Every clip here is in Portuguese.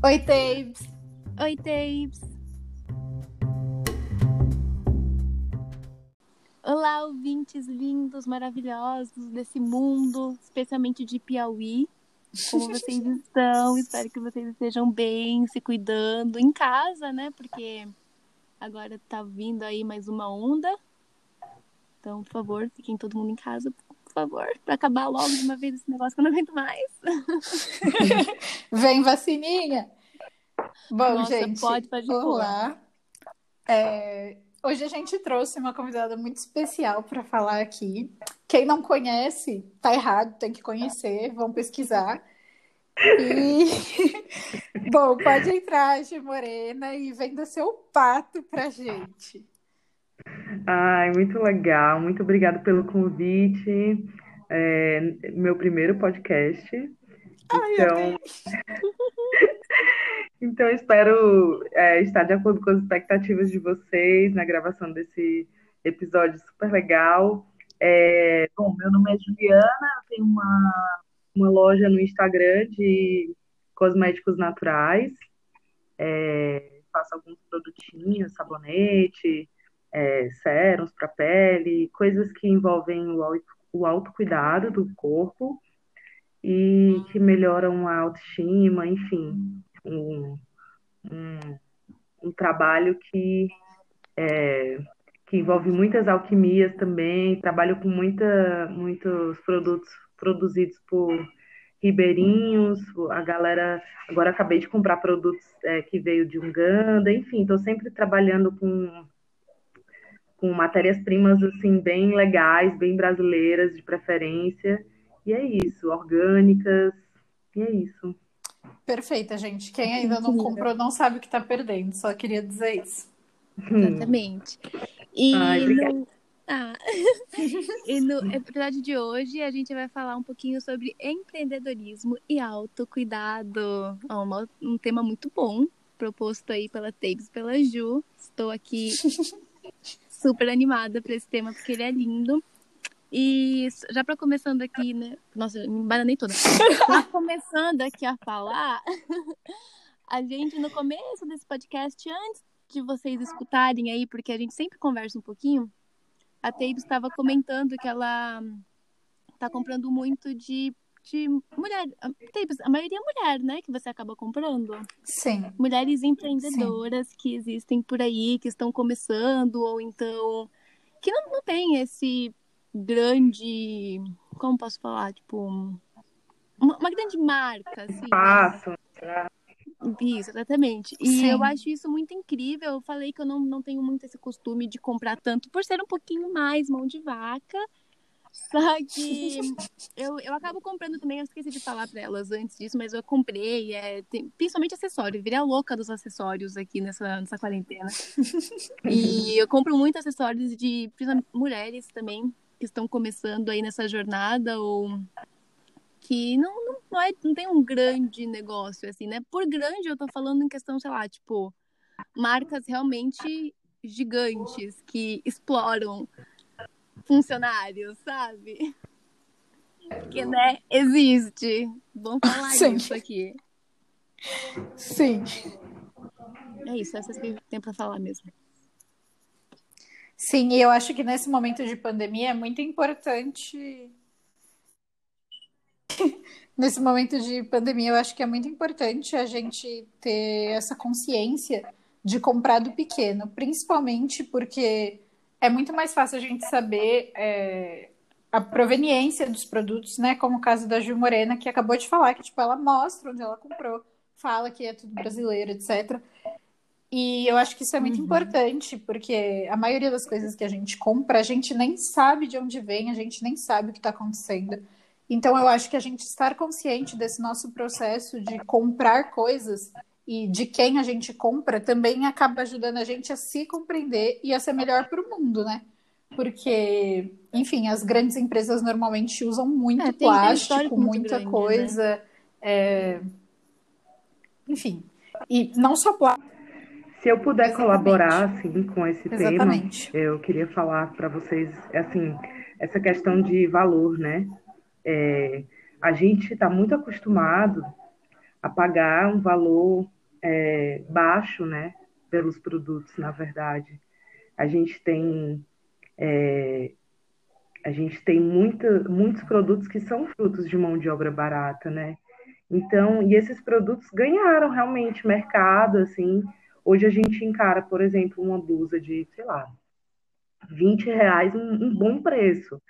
Oi, Tapes! Oi, Tapes! Olá, ouvintes lindos, maravilhosos desse mundo, especialmente de Piauí. Como vocês estão? Espero que vocês estejam bem, se cuidando em casa, né? Porque agora tá vindo aí mais uma onda. Então, por favor, fiquem todo mundo em casa, por favor, para acabar logo de uma vez esse negócio que eu não aguento mais. Vem vacininha! Bom, Nossa, gente, pode, pôr. olá. É, hoje a gente trouxe uma convidada muito especial para falar aqui. Quem não conhece, tá errado, tem que conhecer, vão pesquisar. E, bom, pode entrar, Gi Morena, e venda seu pato pra gente. Ai, muito legal. Muito obrigada pelo convite. É, meu primeiro podcast. Ai, Então, então espero é, estar de acordo com as expectativas de vocês na gravação desse episódio super legal. É, bom, meu nome é Juliana, eu tenho uma, uma loja no Instagram de cosméticos naturais. É, faço alguns produtinhos, sabonete, é, sérums para pele, coisas que envolvem o, auto- o autocuidado do corpo e que melhoram a autoestima, enfim, um, um, trabalho que, é, que envolve muitas alquimias também, trabalho com muita, muitos produtos produzidos por ribeirinhos, a galera, agora acabei de comprar produtos é, que veio de Uganda, enfim, estou sempre trabalhando com com matérias-primas assim bem legais, bem brasileiras de preferência. E é isso, orgânicas. E é isso. Perfeita, gente. Quem ainda não comprou não sabe o que tá perdendo, só queria dizer isso. Exatamente. E Ai, no, ah, e no episódio de hoje a gente vai falar um pouquinho sobre empreendedorismo e autocuidado. É um tema muito bom, proposto aí pela Tapes e pela Ju. Estou aqui super animada para esse tema, porque ele é lindo. E já para começando aqui, né? Nossa, me embananei toda. Já começando aqui a falar, a gente no começo desse podcast, antes de vocês escutarem aí, porque a gente sempre conversa um pouquinho, a Teibs estava comentando que ela tá comprando muito de, de mulher. Teibs, a maioria é mulher, né? Que você acaba comprando. Sim. Mulheres empreendedoras que existem por aí, que estão começando, ou então que não, não tem esse grande. Como posso falar? Tipo. Uma, uma grande marca, assim. né? Passo. Isso, exatamente. E Sim. eu acho isso muito incrível. Eu falei que eu não, não tenho muito esse costume de comprar tanto por ser um pouquinho mais mão de vaca. Só que eu, eu acabo comprando também, eu esqueci de falar pra elas antes disso, mas eu comprei, é, tem- principalmente acessório. Eu virei a louca dos acessórios aqui nessa, nessa quarentena. E eu compro muito acessórios de mulheres também, que estão começando aí nessa jornada, ou que não, não, não, é, não tem um grande negócio, assim, né? Por grande, eu tô falando em questão, sei lá, tipo, marcas realmente gigantes que exploram funcionários, sabe? Que, né, existe. Vamos falar Sim. disso aqui. Sim. É isso, essas que eu tenho pra falar mesmo. Sim, e eu acho que nesse momento de pandemia é muito importante. Nesse momento de pandemia, eu acho que é muito importante a gente ter essa consciência de comprar do pequeno, principalmente porque é muito mais fácil a gente saber é, a proveniência dos produtos, né? Como o caso da Gil Morena, que acabou de falar que tipo, ela mostra onde ela comprou, fala que é tudo brasileiro, etc. E eu acho que isso é muito Uhum. importante, porque a maioria das coisas que a gente compra, a gente nem sabe de onde vem, a gente nem sabe o que está acontecendo. Então, eu acho que a gente estar consciente desse nosso processo de comprar coisas e de quem a gente compra também acaba ajudando a gente a se compreender e a ser melhor para o mundo, né? Porque, enfim, as grandes empresas normalmente usam muito É, tem- tem plástico, muita grande, né? coisa. é, Enfim. E não só plástico. Se eu puder Exatamente. colaborar assim com esse tema, Exatamente. eu queria falar para vocês assim essa questão de valor, né? É, a gente está muito acostumado a pagar um valor é, baixo, né, pelos produtos, na verdade. A gente tem é, a gente tem muita, muitos produtos que são frutos de mão de obra barata, né? Então, e esses produtos ganharam realmente mercado, assim. Hoje a gente encara, por exemplo, uma blusa de, sei lá, 20 reais, um, um bom preço.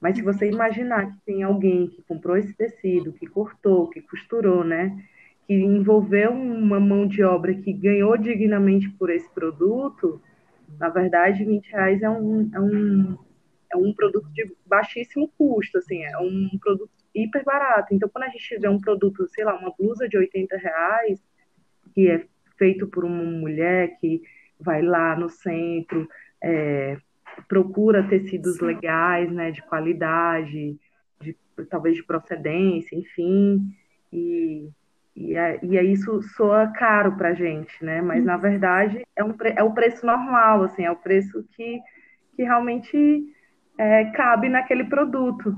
Mas se você imaginar que tem alguém que comprou esse tecido, que cortou, que costurou, né? Que envolveu uma mão de obra que ganhou dignamente por esse produto, na verdade, 20 reais é um, é um, é um produto de baixíssimo custo, assim, é um produto hiper barato. Então, quando a gente vê um produto, sei lá, uma blusa de 80 reais, que é feito por uma mulher que vai lá no centro, é, procura tecidos Sim. legais, né, de qualidade, de, talvez de procedência, enfim, e, e, é, e é isso soa caro para a gente, né, mas na verdade é, um, é o preço normal, assim, é o preço que, que realmente é, cabe naquele produto,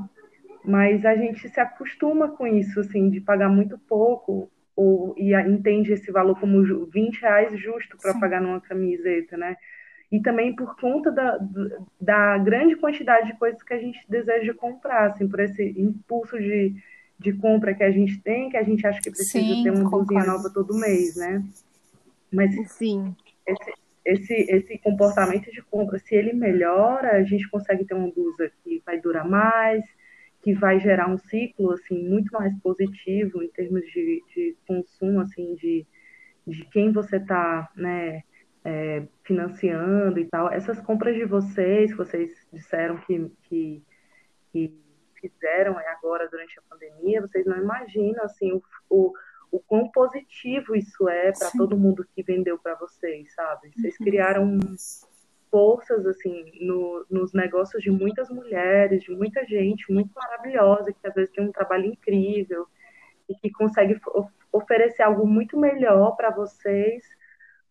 mas a gente se acostuma com isso, assim, de pagar muito pouco, ou e entende esse valor como 20 reais justo para pagar numa camiseta, né? e também por conta da, da grande quantidade de coisas que a gente deseja comprar, assim, por esse impulso de, de compra que a gente tem, que a gente acha que precisa Sim, ter uma blusinha nova todo mês, né? Mas Sim. Esse, esse, esse comportamento de compra, se ele melhora, a gente consegue ter uma blusa que vai durar mais, que vai gerar um ciclo assim muito mais positivo em termos de, de consumo, assim, de, de quem você está, né? é, financiando e tal. Essas compras de vocês, que vocês disseram que, que, que fizeram agora durante a pandemia, vocês não imaginam assim, o, o, o quão positivo isso é para todo mundo que vendeu para vocês, sabe? Vocês uhum. criaram forças assim no, nos negócios de muitas mulheres, de muita gente muito maravilhosa que às vezes tem um trabalho incrível e que consegue oferecer algo muito melhor para vocês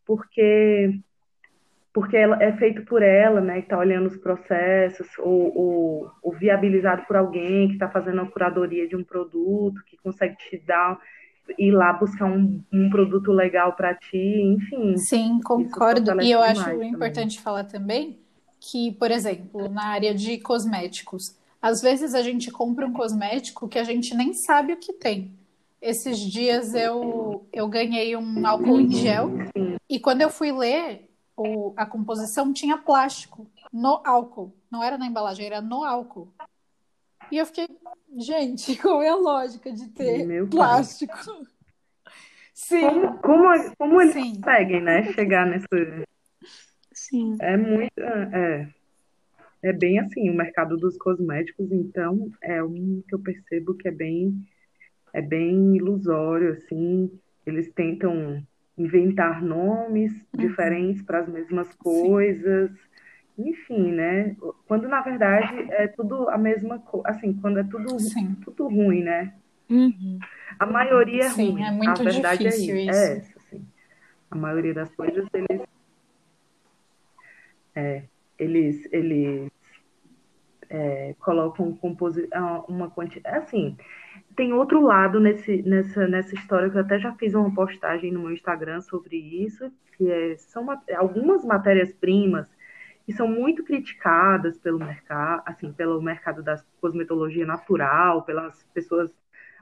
porque porque ela é feito por ela, né, está olhando os processos, ou, ou, ou viabilizado por alguém que está fazendo a curadoria de um produto, que consegue te dar ir lá buscar um, um produto legal para ti, enfim. Sim, concordo. E eu acho importante falar também que, por exemplo, na área de cosméticos, às vezes a gente compra um cosmético que a gente nem sabe o que tem. Esses dias eu, eu ganhei um álcool em gel e quando eu fui ler o, a composição tinha plástico no álcool. Não era na embalagem, era no álcool. E eu fiquei, gente, qual é a lógica de ter Meu plástico? Pai. Sim. Como, como, como eles Sim. conseguem, né? Chegar nesse. Sim. É muito. É, é bem assim, o mercado dos cosméticos, então, é um que eu percebo que é bem é bem ilusório, assim. Eles tentam inventar nomes uhum. diferentes para as mesmas coisas. Sim. Enfim, né? Quando na verdade é tudo a mesma coisa, assim, quando é tudo, tudo ruim, né? Uhum. A maioria é Sim, ruim. é muito a verdade é difícil é, isso. é essa, assim. A maioria das coisas eles é, eles eles é, colocam uma quantidade assim tem outro lado nesse, nessa, nessa história que eu até já fiz uma postagem no meu Instagram sobre isso, que é, são algumas matérias-primas que são muito criticadas pelo mercado, assim, pelo mercado da cosmetologia natural, pelas pessoas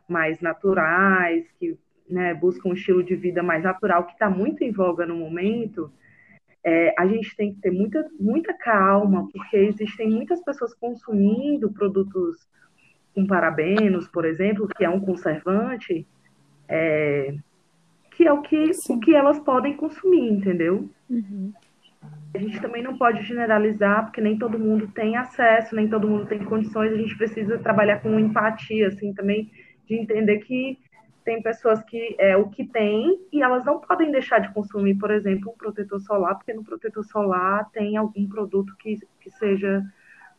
mais naturais, que né, buscam um estilo de vida mais natural, que está muito em voga no momento, é, a gente tem que ter muita, muita calma, porque existem muitas pessoas consumindo produtos com parabenos, por exemplo, que é um conservante, é, que é o que, o que elas podem consumir, entendeu? Uhum. A gente também não pode generalizar, porque nem todo mundo tem acesso, nem todo mundo tem condições, a gente precisa trabalhar com empatia, assim, também, de entender que tem pessoas que é o que tem e elas não podem deixar de consumir, por exemplo, um protetor solar, porque no protetor solar tem algum produto que, que seja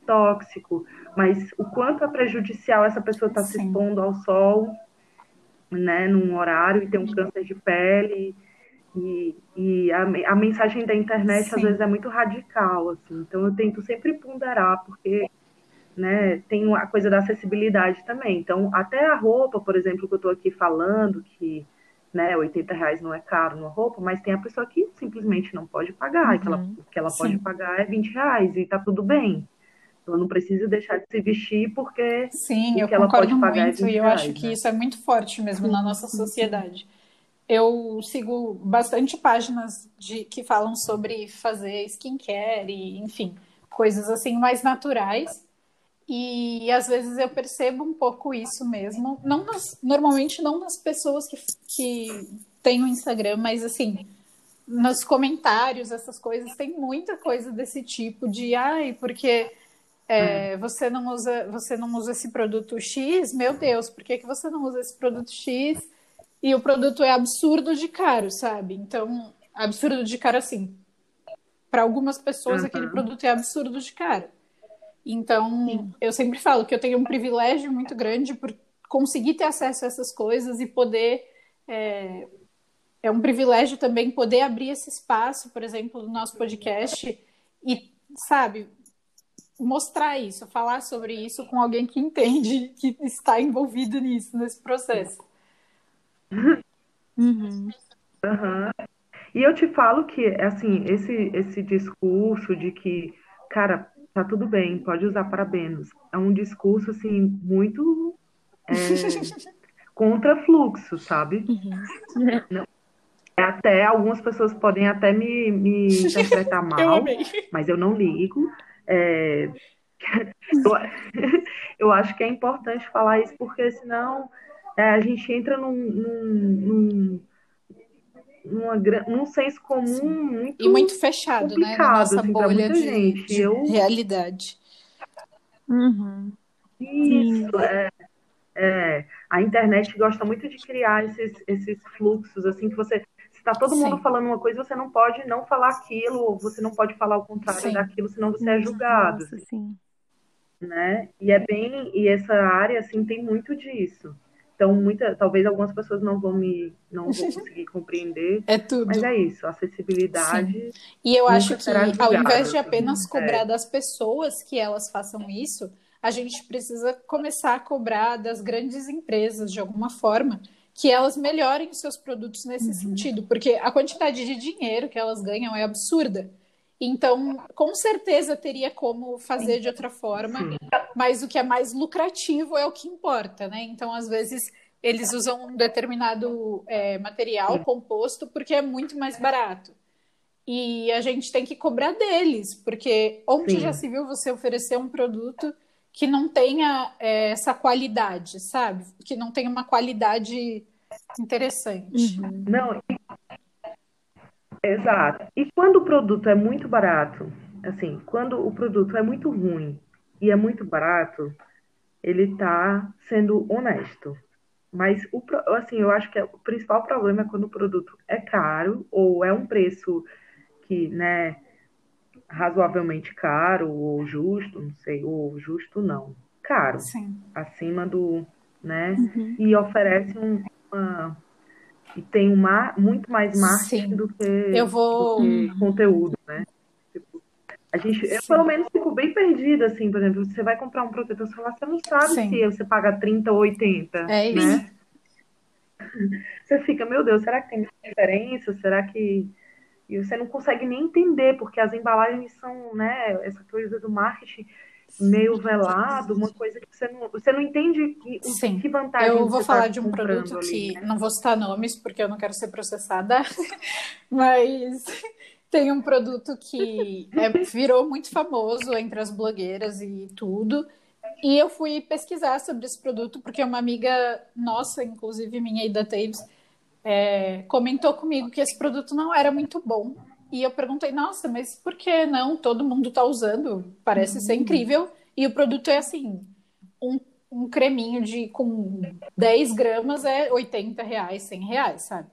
tóxico, mas o quanto é prejudicial essa pessoa está se expondo ao sol, né, num horário e tem um câncer de pele. E, e a, a mensagem da internet Sim. às vezes é muito radical, assim. Então eu tento sempre ponderar, porque né, tem a coisa da acessibilidade também. Então, até a roupa, por exemplo, que eu estou aqui falando, que né, 80 reais não é caro numa roupa, mas tem a pessoa que simplesmente não pode pagar, uhum. que ela, uhum. que ela pode pagar é 20 reais e tá tudo bem. Ela não precisa deixar de se vestir porque Sim, eu concordo muito é e eu reais, acho que né? isso é muito forte mesmo na nossa sociedade. Eu sigo bastante páginas de, que falam sobre fazer skincare e, enfim, coisas assim mais naturais. E às vezes eu percebo um pouco isso mesmo. Não nas, normalmente não nas pessoas que, que têm o Instagram, mas assim, nos comentários, essas coisas, tem muita coisa desse tipo de ai, porque é, hum. você não usa você não usa esse produto X, meu Deus, por que, que você não usa esse produto X? E o produto é absurdo de caro, sabe? Então, absurdo de caro assim. Para algumas pessoas, uhum. aquele produto é absurdo de caro. Então, Sim. eu sempre falo que eu tenho um privilégio muito grande por conseguir ter acesso a essas coisas e poder. É, é um privilégio também poder abrir esse espaço, por exemplo, do nosso podcast e, sabe, mostrar isso, falar sobre isso com alguém que entende, que está envolvido nisso, nesse processo. Uhum. Uhum. E eu te falo que, assim, esse, esse discurso de que, cara, tá tudo bem, pode usar parabenos, é um discurso, assim, muito é, contra fluxo, sabe? Uhum. Até algumas pessoas podem até me, me interpretar mal, eu mas eu não ligo. É, eu, eu acho que é importante falar isso, porque senão é, a gente entra num, num, num, num senso comum muito e muito fechado, né, na nossa assim, bolha de, gente. de eu... realidade. Uhum. Isso, é, é, a internet gosta muito de criar esses, esses fluxos, assim, que você está todo Sim. mundo falando uma coisa, você não pode não falar aquilo, ou você não pode falar o contrário sim. daquilo, senão você é julgado. Nossa, sim. Né? E é bem, e essa área assim tem muito disso. Então, muita, talvez algumas pessoas não vão me não vão conseguir compreender. É tudo. Mas é isso, acessibilidade. Sim. E eu acho que ao invés de assim, apenas cobrar é. das pessoas que elas façam isso, a gente precisa começar a cobrar das grandes empresas de alguma forma que elas melhorem os seus produtos nesse uhum. sentido, porque a quantidade de dinheiro que elas ganham é absurda. Então, com certeza teria como fazer de outra forma, mas o que é mais lucrativo é o que importa, né? Então, às vezes, eles usam um determinado é, material composto porque é muito mais barato. E a gente tem que cobrar deles, porque onde Sim. já se viu você oferecer um produto que não tenha é, essa qualidade, sabe? Que não tenha uma qualidade interessante. Uhum. Não, exato. E quando o produto é muito barato, assim, quando o produto é muito ruim e é muito barato, ele está sendo honesto. Mas, o, assim, eu acho que é, o principal problema é quando o produto é caro ou é um preço que, né, razoavelmente caro ou justo, não sei, ou justo não, caro, Sim. acima do, né, uhum. e oferece um, uma e tem uma muito mais marketing Sim. do que, eu vou... que conteúdo, né? Tipo, a gente, eu pelo menos fico bem perdida, assim, por exemplo, você vai comprar um protetor solar, você não sabe Sim. se você paga 30 ou 80, é isso. né? Você fica, meu Deus, será que tem diferença? Será que e você não consegue nem entender, porque as embalagens são, né, essa coisa do marketing meio velado, uma coisa que você não, você não entende que, Sim. que vantagem Eu vou falar tá de um produto ali, que, né? não vou citar nomes, porque eu não quero ser processada, mas tem um produto que é, virou muito famoso entre as blogueiras e tudo, e eu fui pesquisar sobre esse produto, porque uma amiga nossa, inclusive minha, Ida Taves, é, comentou comigo que esse produto não era muito bom. E eu perguntei, nossa, mas por que não? Todo mundo está usando, parece uhum. ser incrível. E o produto é assim: um, um creminho de com 10 gramas é 80 reais, 100 reais, sabe?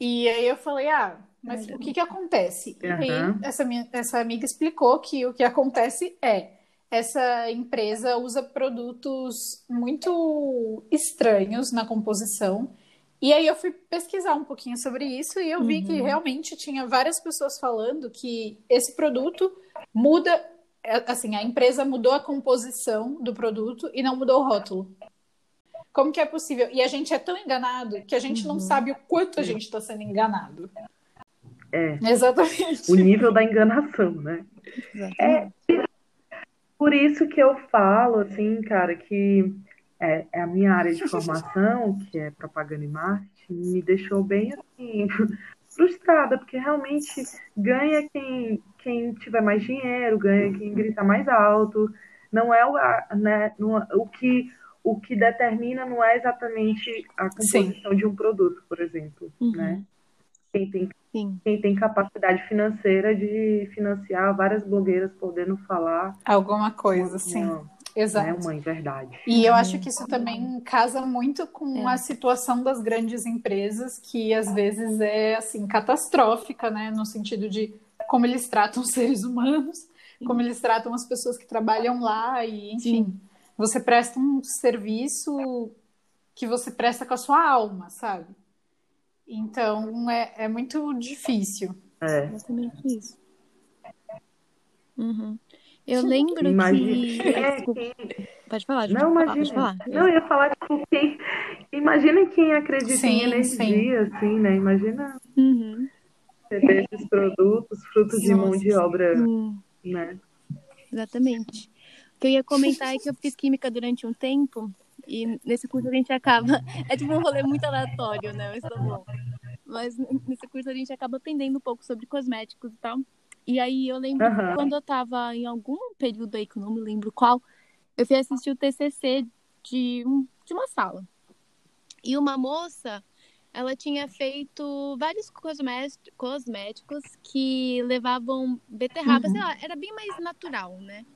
E aí eu falei, ah, mas o que que acontece? Uhum. E aí essa, minha, essa amiga explicou que o que acontece é essa empresa usa produtos muito estranhos na composição e aí eu fui pesquisar um pouquinho sobre isso e eu vi uhum. que realmente tinha várias pessoas falando que esse produto muda, é, assim, a empresa mudou a composição do produto e não mudou o rótulo. Como que é possível? E a gente é tão enganado que a gente Uhum. não sabe o quanto a gente está sendo enganado. É, Exatamente. o nível da enganação, né? Exatamente. Por isso que eu falo, assim, cara, que é, é a minha área de formação, que é propaganda e marketing, me deixou bem, assim, frustrada, porque realmente ganha quem, quem tiver mais dinheiro, ganha quem grita mais alto. Não é o, a- né, não é- o que o que determina não é exatamente a composição de um produto, por exemplo, Uhum. né? Quem tem Sim. quem tem capacidade financeira de financiar várias blogueiras podendo falar Alguma coisa, né, Exato. uma verdade. E eu acho que isso também casa muito com É. a situação das grandes empresas, que às vezes é assim catastrófica, né, no sentido de como eles tratam os seres humanos, como eles tratam as pessoas que trabalham lá e, enfim, você presta um serviço que você presta com a sua alma, sabe? Então é, é muito difícil. É. Exatamente isso. Uhum. Eu lembro Imagina- que. É, Desculpa, quem- pode falar, Não, pode falar, pode imagina. falar. Não, eu ia falar, tipo, quem. Imagina quem acredita Sim, em energia, assim, né? Imagina Uhum. receber esses produtos, frutos de mão de obra, Sim. né? Exatamente. O que eu ia comentar é que eu fiz química durante um tempo e nesse curso a gente acaba. É tipo um rolê muito aleatório, né? Mas tá bom. Mas nesse curso a gente acaba aprendendo um pouco sobre cosméticos e tal. E aí eu lembro Aham. quando eu tava em algum período aí, que eu não me lembro qual, eu fui assistir o TCC de, um, de uma sala. E uma moça, ela tinha feito vários cosmé- cosméticos que levavam beterraba, sei lá, era bem mais natural, né?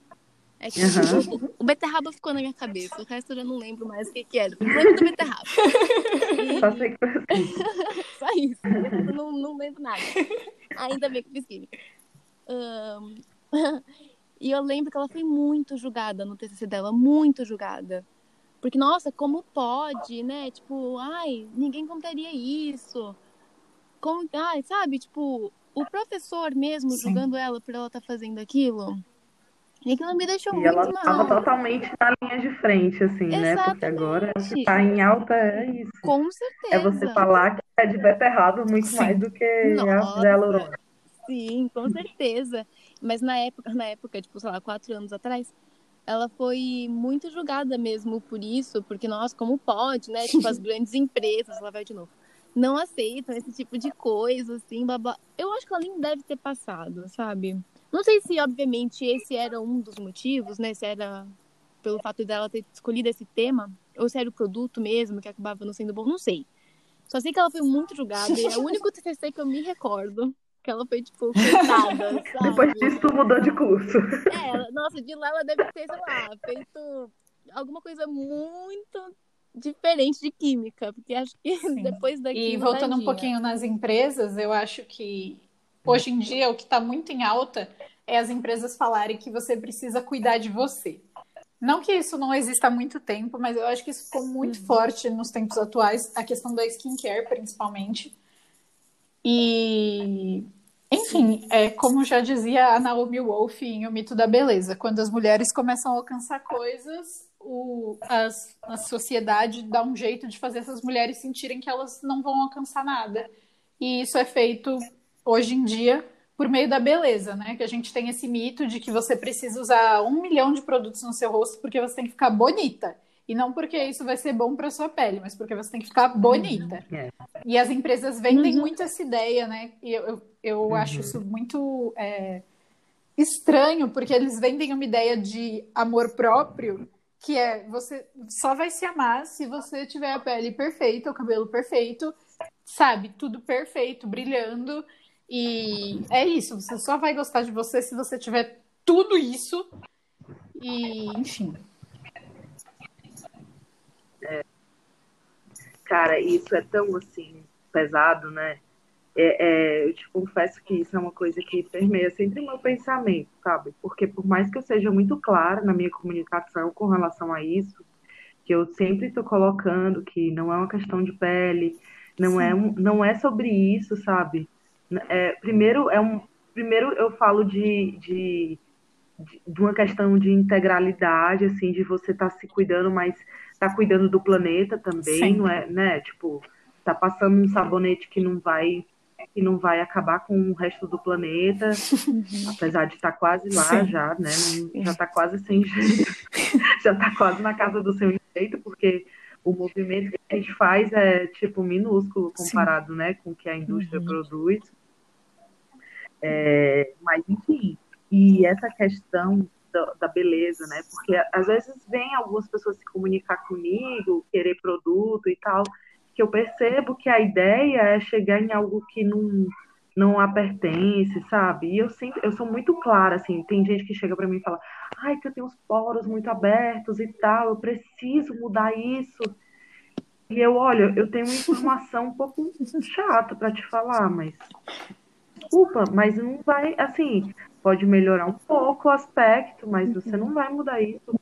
É que Aham. o, o beterraba ficou na minha cabeça, o resto eu já não lembro mais o que, que era. Eu lembro do beterraba. Só sei que foi assim. Só isso. Eu não, não lembro nada. Ainda bem que eu fiz química. Ahn, E eu lembro que ela foi muito julgada no TCC dela, muito julgada. Porque, nossa, como pode, né? Tipo, ai, ninguém compraria isso. Como, ai, sabe? Tipo, o professor mesmo Sim. julgando ela por ela estar fazendo aquilo. E aquilo me deixou E muito ela mal. totalmente na linha de frente, assim, né? Porque agora o que Exatamente. tá em alta é isso. Com É certeza. você falar que é de beterraba muito Sim. mais do que a Nossa. hialurônica. Sim, com certeza. Mas na época, na época, tipo, sei lá, quatro anos atrás, ela foi muito julgada mesmo por isso, porque, nossa, como pode, né? Tipo, as grandes empresas, lá vai de novo, não aceitam esse tipo de coisa, assim, blá, blá. Eu acho que ela nem deve ter passado, sabe? Não sei se, obviamente, esse era um dos motivos, né? Se era pelo fato dela ter escolhido esse tema, ou se era o produto mesmo que acabava não sendo bom, não sei. Só sei que ela foi muito julgada e é o único TCC que eu me recordo que ela foi, tipo, coitada, sabe? Depois disso, tu mudou de curso. É, nossa, de lá ela deve ter, sei lá, feito alguma coisa muito diferente de química, porque acho que Sim. depois daqui. E voltando um pouquinho nas empresas, eu acho que hoje em dia o que está muito em alta é as empresas falarem que você precisa cuidar de você. Não que isso não exista há muito tempo, mas eu acho que isso ficou muito Uhum. forte nos tempos atuais, a questão da skincare, principalmente. E, enfim, é, como já dizia a Naomi Wolf em O Mito da Beleza, quando as mulheres começam a alcançar coisas, o, as, a sociedade dá um jeito de fazer essas mulheres sentirem que elas não vão alcançar nada. E isso é feito hoje em dia por meio da beleza, né? Que a gente tem esse mito de que você precisa usar um milhão de produtos no seu rosto porque você tem que ficar bonita. E não porque isso vai ser bom para sua pele, mas porque você tem que ficar bonita. É. E as empresas vendem Uhum. muito essa ideia, né? E eu, eu, eu Uhum. acho isso muito é, estranho, porque eles vendem uma ideia de amor próprio, que é você só vai se amar se você tiver a pele perfeita, o cabelo perfeito, sabe? Tudo perfeito, brilhando. E é isso, você só vai gostar de você se você tiver tudo isso. E, enfim. Cara, isso é tão assim, pesado, né? É, é, eu te confesso que isso é uma coisa que permeia sempre o meu pensamento, sabe? Porque por mais que eu seja muito clara na minha comunicação com relação a isso, que eu sempre estou colocando que não é uma questão de pele, não é, um, não é sobre isso, sabe? É, primeiro, é um, primeiro eu falo de, de, de, de uma questão de integralidade, assim, de você estar tá se cuidando, mas tá cuidando do planeta também, Sim. não é, né? Tipo, tá passando um sabonete que não vai que não vai acabar com o resto do planeta, apesar de estar quase lá Sim. já, né? Não- Já tá quase sem jeito, já tá quase na casa do seu jeito, porque o movimento que a gente faz é tipo minúsculo comparado, né, com o que a indústria Uhum. produz. É, mas enfim, e essa questão da, da beleza, né? Porque às vezes vem algumas pessoas se comunicar comigo, querer produto e tal, que eu percebo que a ideia é chegar em algo que não não a pertence, sabe? E eu sempre, eu sou muito clara, assim, tem gente que chega pra mim e fala, ai, que eu tenho os poros muito abertos e tal, eu preciso mudar isso. E eu, olha, eu tenho uma informação um pouco chata pra te falar, mas desculpa, mas não vai, assim, pode melhorar um pouco o aspecto, mas você não vai mudar isso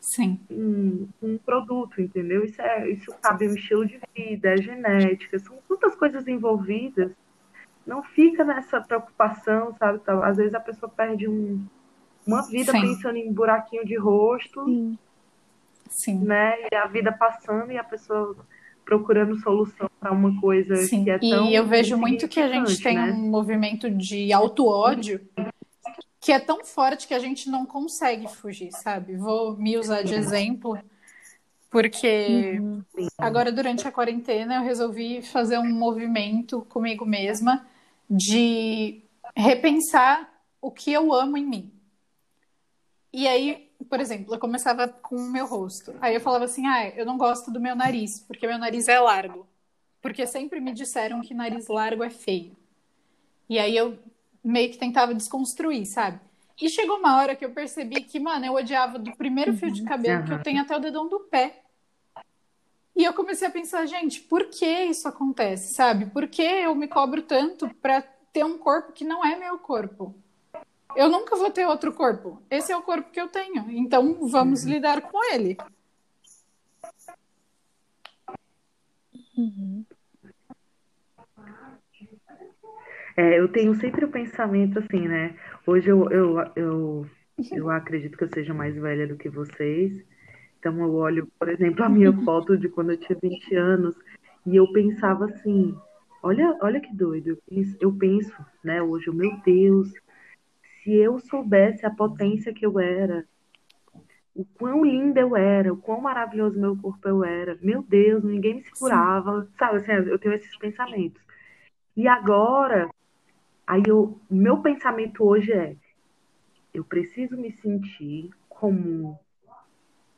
Sim. um, um produto, entendeu? Isso, é, isso cabe ao estilo de vida, é genética, são tantas coisas envolvidas. Não fica nessa preocupação, sabe? Às vezes a pessoa perde um, uma vida Sim. pensando em buraquinho de rosto, Sim. Sim. né? E a vida passando e a pessoa procurando solução para uma coisa Sim, que é tão e eu vejo muito que a gente tem né? um movimento de auto-ódio que é tão forte que a gente não consegue fugir, sabe? Vou me usar de exemplo, porque Uhum. agora durante a quarentena eu resolvi fazer um movimento comigo mesma de repensar o que eu amo em mim. E aí, por exemplo, eu começava com o meu rosto. Aí eu falava assim: ah, eu não gosto do meu nariz, porque meu nariz é largo. Porque sempre me disseram que nariz largo é feio. E aí eu meio que tentava desconstruir, sabe? E chegou uma hora que eu percebi que, mano, eu odiava do primeiro fio de cabelo que eu Aham. tenho até o dedão do pé. E eu comecei a pensar, gente, por que isso acontece, sabe? Por que eu me cobro tanto pra ter um corpo que não é meu corpo? Eu nunca vou ter outro corpo. Esse é o corpo que eu tenho. Então vamos lidar com ele. Uhum. É, eu tenho sempre o pensamento assim, né? Hoje eu, eu, eu, eu acredito que eu seja mais velha do que vocês. Então eu olho, por exemplo, a minha foto de quando eu tinha 20 anos e eu pensava assim, olha, olha que doido. Eu penso, eu penso, né, hoje, meu Deus, se eu soubesse a potência que eu era, o quão linda eu era, o quão maravilhoso meu corpo eu era. Meu Deus, ninguém me segurava, sabe? Assim, eu tenho esses pensamentos. E agora, aí eu, meu pensamento hoje é, eu preciso me sentir como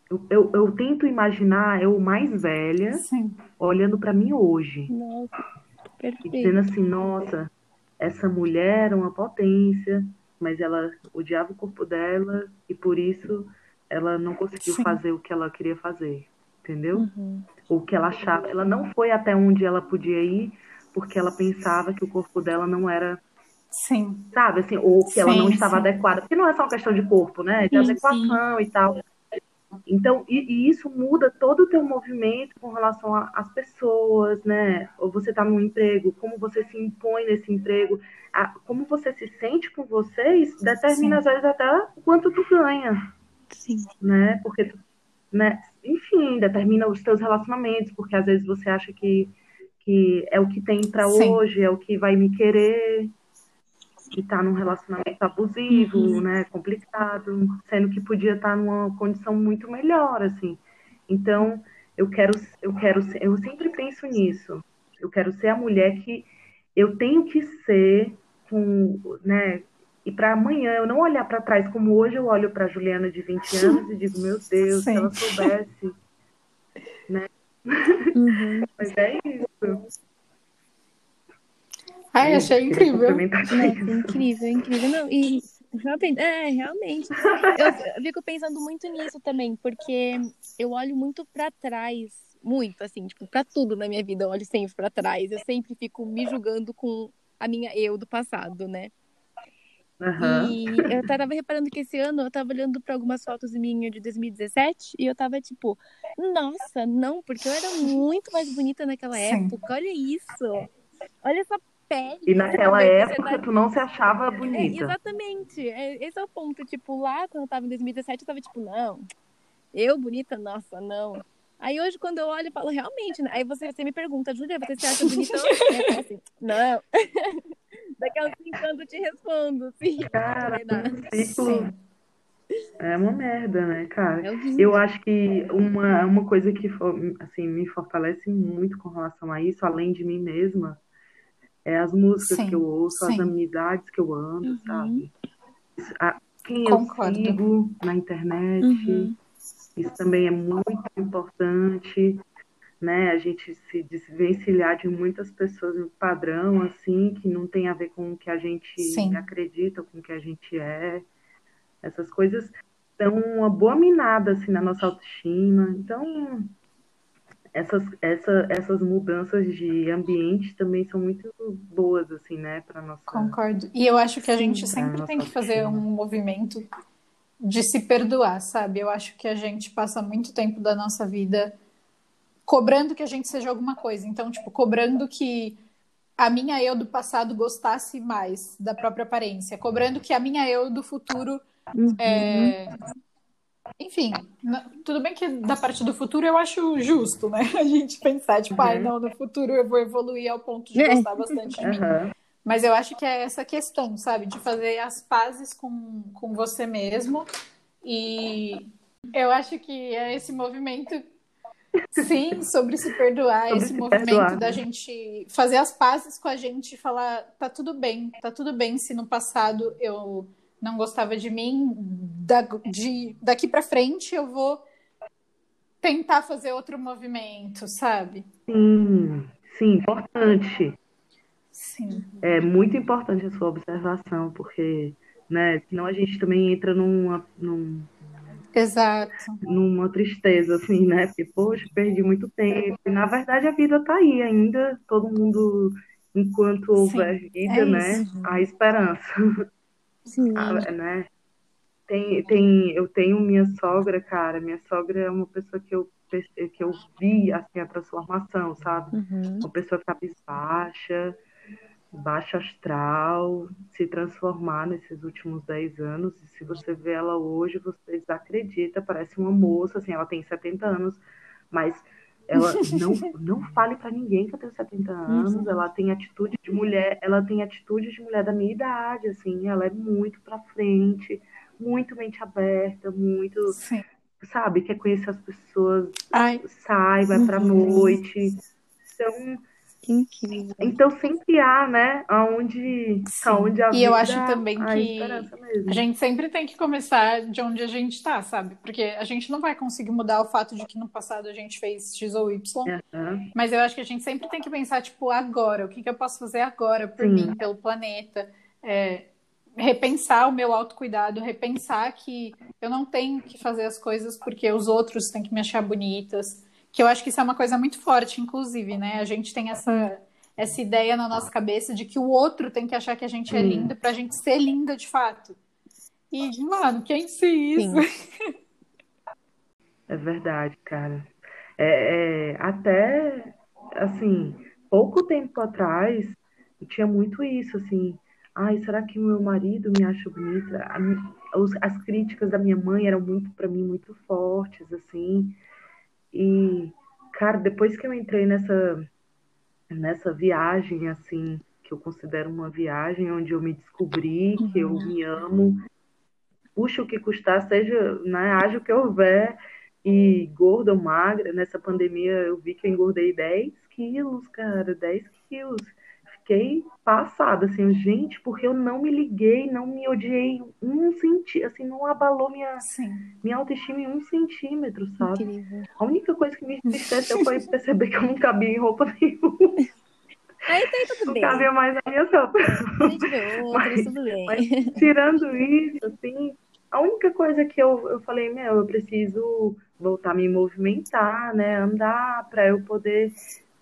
eu, eu, eu tento imaginar eu mais velha Sim. olhando para mim hoje Nossa, e dizendo assim, nossa, essa mulher era uma potência, mas ela odiava o corpo dela e por isso ela não conseguiu Sim. fazer o que ela queria fazer, entendeu? Uhum. Ou o que ela achava. Ela não foi até onde ela podia ir porque ela pensava que o corpo dela não era, Sim. sabe, assim, ou que ela Sim, não estava sim. adequada. Porque não é só uma questão de corpo, né? De Sim, adequação e tal. Então, e, e isso muda todo o teu movimento com relação às pessoas, né? Ou você está num emprego, como você se impõe nesse emprego, a- como você se sente com você, isso determina Sim. às vezes até o quanto tu ganha, Sim. né? Porque, tu- né? Enfim, determina os teus relacionamentos, porque às vezes você acha que, que é o que tem para hoje, é o que vai me querer, e tá num relacionamento abusivo, Uhum. né? Complicado, sendo que podia estar numa condição muito melhor, assim. Então, eu quero, eu quero, eu sempre penso nisso. Eu quero ser a mulher que eu tenho que ser com, né? E para amanhã eu não olhar para trás como hoje eu olho para Juliana de 20 anos e digo, meu Deus, se Sim. ela soubesse. Uhum. Mas é isso. Ai, achei incrível. Nossa, isso. incrível, incrível. Não, e realmente, é, realmente. Eu, eu fico pensando muito nisso também, porque eu olho muito pra trás, muito, assim, tipo, pra tudo na minha vida, eu olho sempre pra trás. Eu sempre fico me julgando com a minha eu do passado, né? Aham. E eu tava reparando que esse ano eu tava olhando pra algumas fotos minhas de 2017 e eu tava tipo, nossa, não, porque eu era muito mais bonita naquela Sim. época. Olha isso. Olha essa pele. E naquela sabe? Época nariz. tu não se achava É, bonita. exatamente. É, esse é o ponto. Tipo, lá quando eu tava em 2017, eu tava tipo, não, Eu, bonita? Nossa, não. Aí hoje, quando eu olho, eu falo, realmente, né? Aí você, você me pergunta, Júlia, você se acha bonita? eu falo assim, não. Daqui a uns cinco anos eu te respondo, sim. Cara, É um ciclo é uma merda, né, cara? É. Eu acho que uma, uma coisa que assim, me fortalece muito com relação a isso, além de mim mesma, é as músicas Sim, que eu ouço, as sim. amizades que eu ando, Uhum. sabe? A- quem Concordo. eu sigo na internet, Uhum. isso também é muito importante, né? A gente se desvencilhar de muitas pessoas no padrão, assim, que não tem a ver com o que a gente Sim. acredita, com o que a gente é. Essas coisas dão uma boa minada, assim, na nossa autoestima. Então, essas, essa, essas mudanças de ambiente também são muito boas, assim, né, para nossa. Concordo. E eu acho que a gente pra sempre tem que fazer um autoestima. movimento de se perdoar, sabe? Eu acho que a gente passa muito tempo da nossa vida cobrando que a gente seja alguma coisa. Então, tipo, cobrando que a minha eu do passado gostasse mais da própria aparência, cobrando que a minha eu do futuro Uhum. é, Enfim, tudo bem que da parte do futuro eu acho justo, né? A gente pensar, tipo, ai, Uhum. não, no futuro eu vou evoluir ao ponto de É. gostar bastante de mim. Aham. Mas eu acho que é essa questão, sabe? De fazer as pazes com, com você mesmo. E eu acho que é esse movimento, sim, sobre se perdoar, Sobre esse se movimento perdoar, da né? gente fazer as pazes com a gente e falar, tá tudo bem, tá tudo bem se no passado eu não gostava de mim, da, de, daqui pra frente eu vou tentar fazer outro movimento, sabe? Sim, sim, importante. Sim. É muito importante a sua observação, porque, né, senão a gente também entra numa, num- Exato. numa tristeza, assim, né? Porque, poxa, perdi muito tempo. E, na verdade, a vida tá aí ainda. Todo mundo, enquanto houver vida, é né? isso. Há esperança, Sim. Ah, né? Tem, tem, eu tenho minha sogra, cara. Minha sogra é uma pessoa que eu, que eu vi, assim, a transformação, sabe? Uhum. Uma pessoa cabisbaixa, baixa astral, se transformar nesses últimos 10 anos. E se você vê ela hoje, você desacredita. Parece uma moça, assim, ela tem 70 anos, mas ela não, não fale pra ninguém que eu tenho 70 anos. Ela tem atitude de mulher, ela tem atitude de mulher da minha idade, assim. Ela é muito pra frente, muito mente aberta, muito, Sim. sabe, quer conhecer as pessoas, Ai, sai, vai pra noite. Então, Que incrível. então sempre há, né? Aonde, Sim. aonde a E eu acho também há que. A gente sempre tem que começar de onde a gente tá, sabe? Porque a gente não vai conseguir mudar o fato de que no passado a gente fez X ou Y, Aham. mas eu acho que a gente sempre tem que pensar, tipo, agora, o que, que eu posso fazer agora por Sim. mim, pelo planeta. É, repensar o meu autocuidado, repensar que eu não tenho que fazer as coisas porque os outros têm que me achar bonitas. Que eu acho que isso é uma coisa muito forte, inclusive, né? A gente tem essa, essa ideia na nossa cabeça de que o outro tem que achar que a gente é linda pra gente ser linda de fato. E, mano, quem disse isso? É verdade, cara. É, é, até, assim, pouco tempo atrás, eu tinha muito isso, assim. Ai, será que o meu marido me acha bonita? A mi- os- as críticas da minha mãe eram muito, para mim, muito fortes, assim. E, cara, depois que eu entrei nessa, nessa viagem, assim, que eu considero uma viagem onde eu me descobri, que eu me amo, puxa o que custar, seja, né, haja o que houver, e gorda ou magra, nessa pandemia eu vi que eu engordei 10 quilos, cara, 10 quilos. Fiquei passada, assim, gente, porque eu não me liguei, não me odiei um centímetro, assim, não abalou minha, Sim. minha autoestima em um centímetro, sabe? Incrível. A única coisa que me entristeceu foi perceber que eu não cabia em roupa nenhuma, Aí tá aí tudo não bem. cabia mais na minha roupa. A gente vê outras, Mas- tudo bem. Mas tirando isso, assim, a única coisa que eu, eu falei, meu, eu preciso voltar a me movimentar, né? Andar para eu poder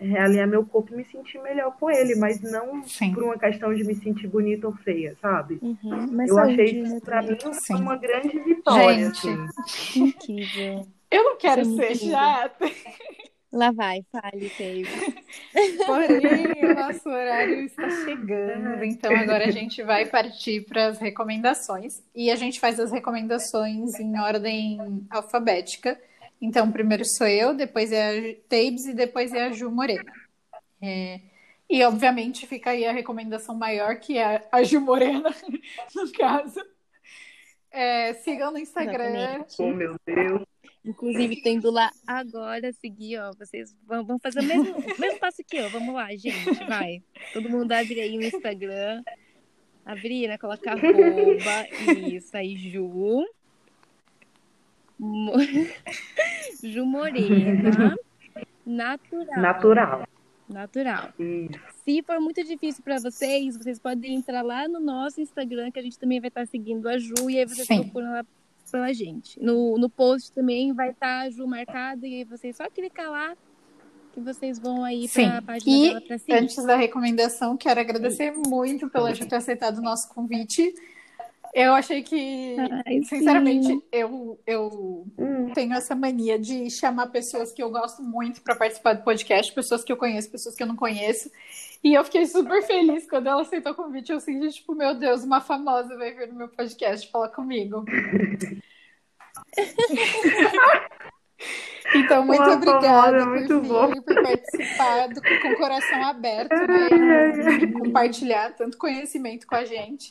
realinhar meu corpo e me sentir melhor com ele, mas não Sim. por uma questão de me sentir bonita ou feia, sabe? Uhum. Mas Eu saúde, achei isso né, pra também. mim Sim. uma grande vitória, Gente. assim. Incrível. Eu não quero é muito ser chata. Lá vai, fale, Teve. Porém, o nosso horário está chegando, então agora a gente vai partir para as recomendações. E a gente faz as recomendações em ordem alfabética. Então, primeiro sou eu, depois é a Tabes e depois é a Ju Morena. É... E, obviamente, fica aí a recomendação maior, que é a Ju Morena, no caso. É, sigam no Instagram. Exatamente. Oh, meu Deus. Inclusive, tendo lá agora, seguir, ó. Vocês vão, vão fazer o mesmo, mesmo passo que eu. Vamos lá, gente, vai. Todo mundo abre aí o Instagram. Abrir, né? Colocar arroba. Isso aí, Ju. Ju Morena. Natural. Natural. Natural. Isso. Se for muito difícil para vocês, vocês podem entrar lá no nosso Instagram, que a gente também vai estar seguindo a Ju, e aí vocês Sim. procuram lá pela gente. No, no post também vai estar a Ju marcada, e aí vocês só clicar lá que vocês vão aí Sim. para a página E dela para seguir. Antes da recomendação, quero agradecer muito pela Ju ter aceitado o nosso convite. Eu achei que, Ai, sinceramente, sim. eu, eu Hum, tenho essa mania de chamar pessoas que eu gosto muito para participar do podcast, pessoas que eu conheço, pessoas que eu não conheço. E eu fiquei super feliz quando ela aceitou o convite. Eu senti, tipo, meu Deus, uma famosa vai vir no meu podcast falar comigo. Então, muito Uma obrigada famosa, por muito vir, bom. por participar do- com o coração aberto, né? E compartilhar tanto conhecimento com a gente.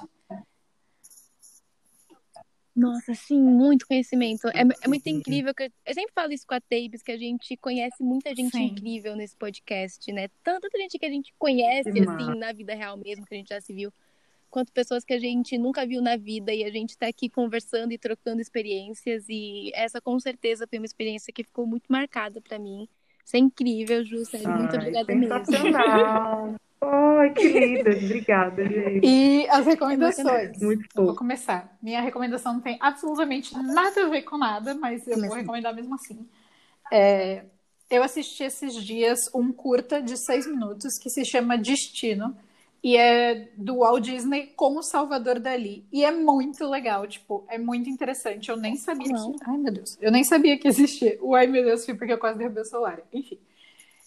Nossa, sim, muito conhecimento. É, é muito incrível. Que eu, eu sempre falo isso com a Tabes, que a gente conhece muita gente Sim. incrível nesse podcast, né? Tanto tanta gente que a gente conhece, assim, na vida real mesmo, que a gente já se viu, quanto pessoas que a gente nunca viu na vida e a gente tá aqui conversando e trocando experiências. E essa, com certeza, foi uma experiência que ficou muito marcada pra mim. Isso é incrível, Ju, sério. Muito obrigada mesmo. Ai, que linda. Obrigada, gente. E as recomendações. Muito Eu vou começar. Minha recomendação não tem absolutamente nada a ver com nada, mas eu vou Começa. recomendar mesmo assim. É, eu assisti esses dias um curta de seis minutos que se chama Destino. E é do Walt Disney com o Salvador Dali. E é muito legal, tipo, é muito interessante. Eu nem sabia Não. que. Ai, meu Deus. Eu nem sabia que existia. O ai, meu Deus, foi porque eu quase derrubei o celular. Enfim.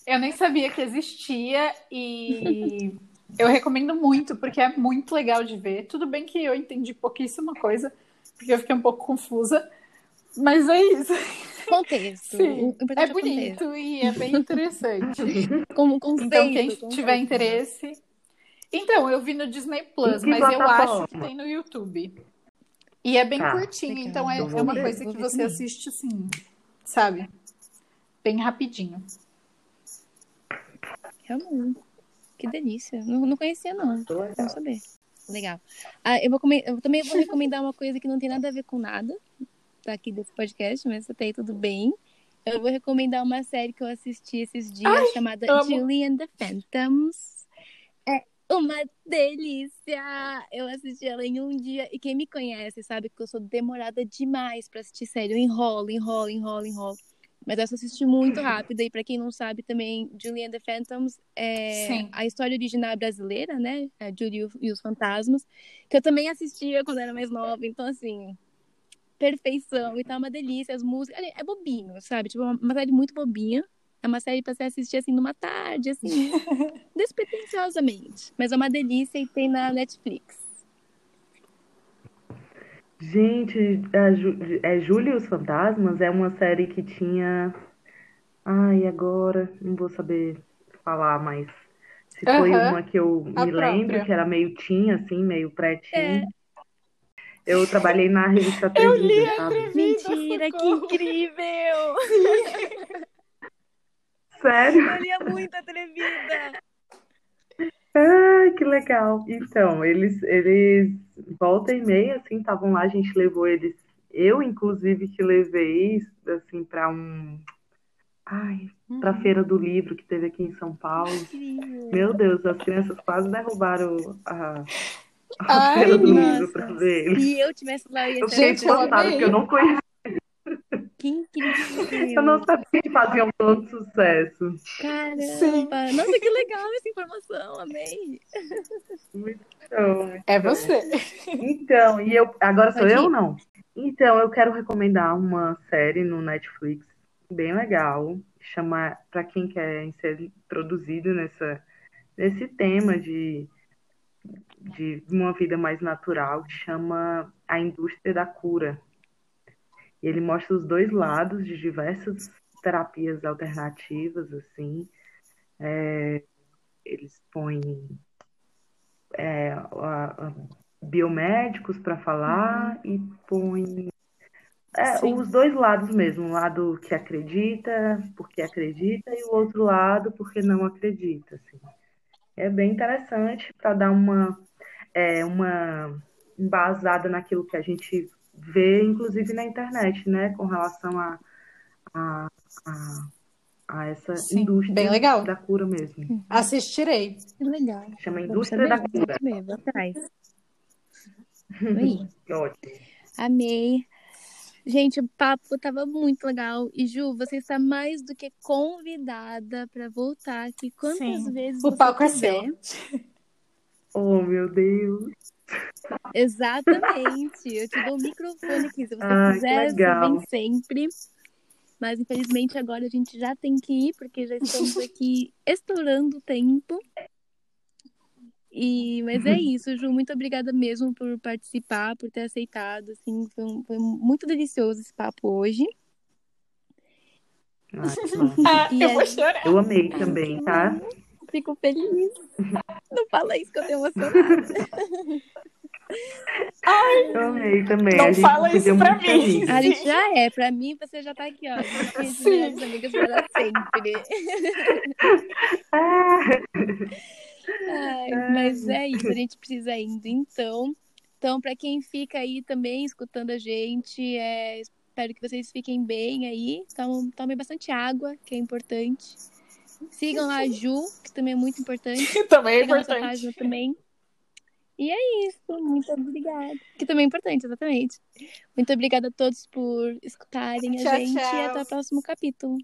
Eu nem sabia que existia e eu recomendo muito, porque é muito legal de ver. Tudo bem que eu entendi pouquíssima coisa, porque eu fiquei um pouco confusa. Mas é isso. Contexto. Sim, O importante é contexto. bonito e é bem interessante. Como conceito. Então, quem conceito. tiver interesse. Então, eu vi no Disney Plus, mas eu acho que tem no YouTube. E é bem Tá. curtinho, então é, é uma ver. coisa que você assiste assim, sabe? Bem rapidinho. Que delícia. Não, não conhecia, não. Vamos saber. Legal. Ah, eu, vou eu também vou recomendar uma coisa que não tem nada a ver com nada, tá aqui desse podcast, mas até aí tudo bem. Eu vou recomendar uma série que eu assisti esses dias chamada amo. Julie and the Phantoms. É uma delícia! Eu assisti ela em um dia e quem me conhece sabe que eu sou demorada demais pra assistir série. Eu enrolo, enrolo, enrolo, enrolo. Mas essa eu assisti muito rápido. E pra quem não sabe também, Julie and the Phantoms é Sim. a história original é brasileira, né? A Julie e os Fantasmas. Que eu também assistia quando era mais nova. Então, assim, perfeição. E tá uma delícia. As músicas. É bobinho, sabe? Tipo, uma uma série muito bobinha. É uma série pra você assistir assim numa tarde, assim, despretensiosamente. Mas é uma delícia e tem na Netflix. Gente, Ju, é Júlia e os Fantasmas é uma série que tinha. Ai, agora não vou saber falar, mas se foi uma que eu a me lembro, própria. que era meio teen, assim, meio É. pré-teen. Eu trabalhei na revista Eu li sabe? Mentira, que incrível! Sério? Eu lia muito atrevida! Ai, que legal. Então, eles, eles volta e meia, assim, estavam lá, a gente levou eles, eu, inclusive, que levei, assim, para um. Ai, pra Uhum. Feira do Livro que teve aqui em São Paulo. Incrível! Meu Deus, as crianças quase derrubaram a, a Ai, Feira do nossa. Livro para ver eles. Se eu tivesse lá, eu ia Eu fiquei Gente, porque eu não conhecia, que incrível! eu não sabia que faziam tanto sucesso. Caramba! Nossa, que legal essa informação, amei! Então, É você. Então, e eu agora sou Pode eu ir. ou não? Então, eu quero recomendar uma série no Netflix bem legal. Chama para quem quer ser introduzido nessa nesse tema de de uma vida mais natural, chama A Indústria da Cura. Ele mostra os dois lados de diversas terapias alternativas, assim. É, eles põem é, a, a, biomédicos para falar uhum. e põem é, os dois lados mesmo, um lado que acredita, porque acredita, e o outro lado porque não acredita. Assim. É bem interessante para dar uma, é, uma embasada naquilo que a gente vê, inclusive na internet, né, com relação a, a, a, a essa Sim, indústria bem legal. da cura mesmo. Assistirei. Legal. Chama Indústria da Cura. Mesmo, atrás. Ótimo. Amei. Gente, o papo tava muito legal. E Ju, você está mais do que convidada para voltar aqui quantas Sim. vezes o palco quiser. é seu. Oh, meu Deus. Exatamente. Eu te dou o microfone aqui. Se você ah, quiser, você vem sempre. Mas infelizmente agora a gente já tem que ir, porque já estamos aqui estourando o tempo. E, mas é isso, Ju, muito obrigada mesmo por participar, por ter aceitado, assim, foi, um, foi muito delicioso esse papo hoje. Ah, eu vou chorar. Eu amei também, tá? Fico feliz. Não fala isso que eu tenho emocionada. Ai, eu amei também. Não fala isso pra mim. Feliz. A gente já é. Pra mim, você já tá aqui, ó. Sim. amigas para sempre. Ah. Ai, mas é isso, a gente precisa indo. Então, então para quem fica aí também escutando a gente, é, espero que vocês fiquem bem aí. Tomem, tomem bastante água, que é importante. Sigam lá a Ju, que também é muito importante. também é Sigam importante. Nossa página também. E é isso, muito obrigada. Que também é importante, exatamente. Muito obrigada a todos por escutarem a tchau, gente tchau. e até o próximo capítulo.